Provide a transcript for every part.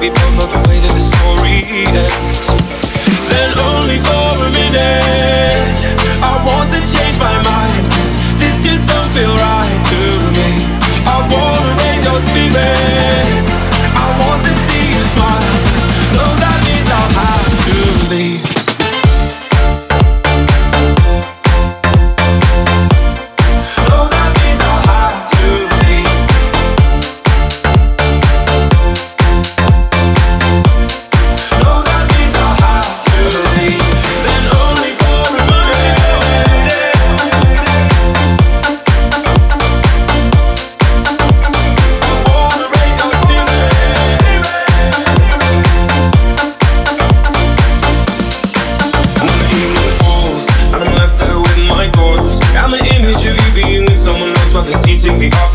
remember the way that the story ends. Then only for a minute, I want to change my mind. Cause this just don't feel right to me. I wanna raise your spirit. singing.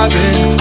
I've been